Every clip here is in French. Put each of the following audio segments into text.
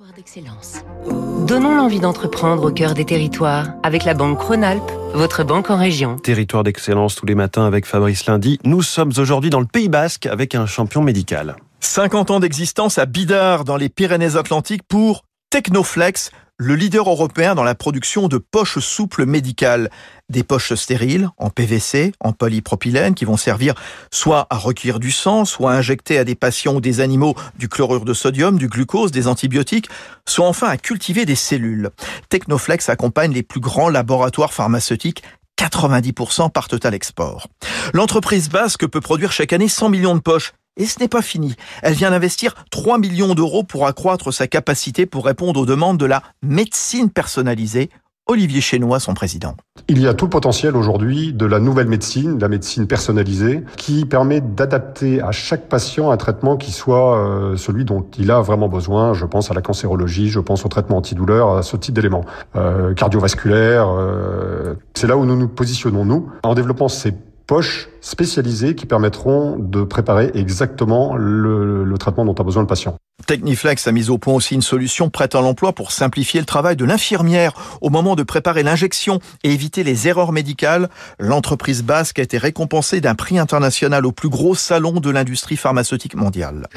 Territoire d'excellence. Donnons l'envie d'entreprendre au cœur des territoires avec la Banque Rhône-Alpes, votre banque en région. Territoire d'excellence tous les matins avec Fabrice Lundi. Nous sommes aujourd'hui dans le Pays Basque avec un champion médical. 50 ans d'existence à Bidart dans les Pyrénées-Atlantiques pour Technoflex, le leader européen dans la production de poches souples médicales. Des poches stériles, en PVC, en polypropylène, qui vont servir soit à recueillir du sang, soit à injecter à des patients ou des animaux du chlorure de sodium, du glucose, des antibiotiques, soit enfin à cultiver des cellules. Technoflex accompagne les plus grands laboratoires pharmaceutiques 90% partent à l'export. L'entreprise basque peut produire chaque année 100 millions de poches. Et ce n'est pas fini. Elle vient d'investir 3 millions d'euros pour accroître sa capacité pour répondre aux demandes de la médecine personnalisée. Olivier Chénois, son président. Il y a tout le potentiel aujourd'hui de la nouvelle médecine, la médecine personnalisée, qui permet d'adapter à chaque patient un traitement qui soit euh, celui dont il a vraiment besoin. Je pense à la cancérologie, je pense au traitement antidouleur, à ce type d'éléments. Euh, cardiovasculaire, euh, c'est là où nous nous positionnons, nous, en développant ces poches spécialisées qui permettront de préparer exactement le, le traitement dont a besoin le patient. Techniflex a mis au point aussi une solution prête à l'emploi pour simplifier le travail de l'infirmière au moment de préparer l'injection et éviter les erreurs médicales. L'entreprise basque a été récompensée d'un prix international au plus gros salon de l'industrie pharmaceutique mondiale.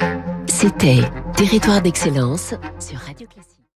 C'était Territoire d'excellence sur Radio